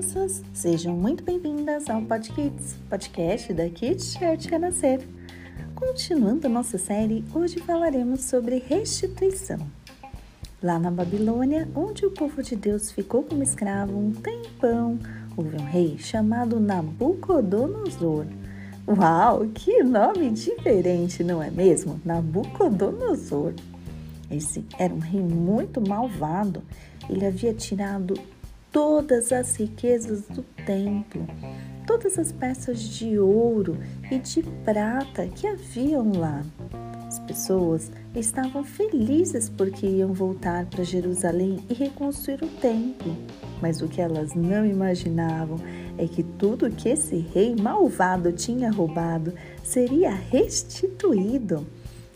todas, sejam muito bem-vindas ao Podkids, podcast da Kids Church Renascer. Continuando nossa série, hoje falaremos sobre restituição. Lá na Babilônia, onde o povo de Deus ficou como escravo um tempão, houve um rei chamado Nabucodonosor. Uau, que nome diferente, não é mesmo? Nabucodonosor. Esse era um rei muito malvado. Ele havia tirado todas as riquezas do templo, todas as peças de ouro e de prata que haviam lá. As pessoas estavam felizes porque iam voltar para Jerusalém e reconstruir o templo, mas o que elas não imaginavam é que tudo que esse rei malvado tinha roubado seria restituído.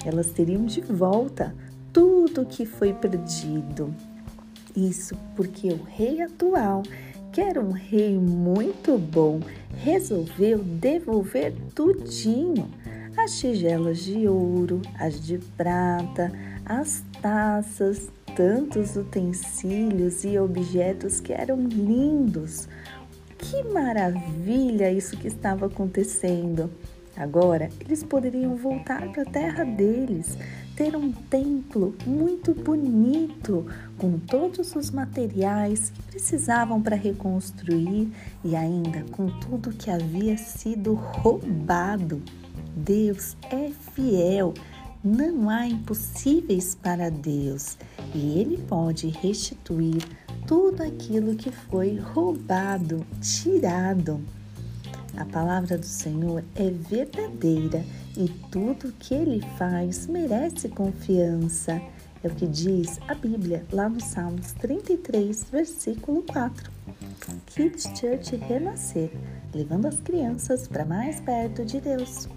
Elas teriam de volta tudo que foi perdido. Isso porque o rei atual, que era um rei muito bom, resolveu devolver tudinho. As tigelas de ouro, as de prata, as taças, tantos utensílios e objetos que eram lindos. Que maravilha isso que estava acontecendo! Agora eles poderiam voltar para a terra deles, ter um templo muito bonito, com todos os materiais que precisavam para reconstruir e ainda com tudo que havia sido roubado. Deus é fiel, não há impossíveis para Deus e Ele pode restituir tudo aquilo que foi roubado, tirado. A palavra do Senhor é verdadeira e tudo que ele faz merece confiança. É o que diz a Bíblia lá no Salmos 33, versículo 4. Kids Church Renascer, levando as crianças para mais perto de Deus.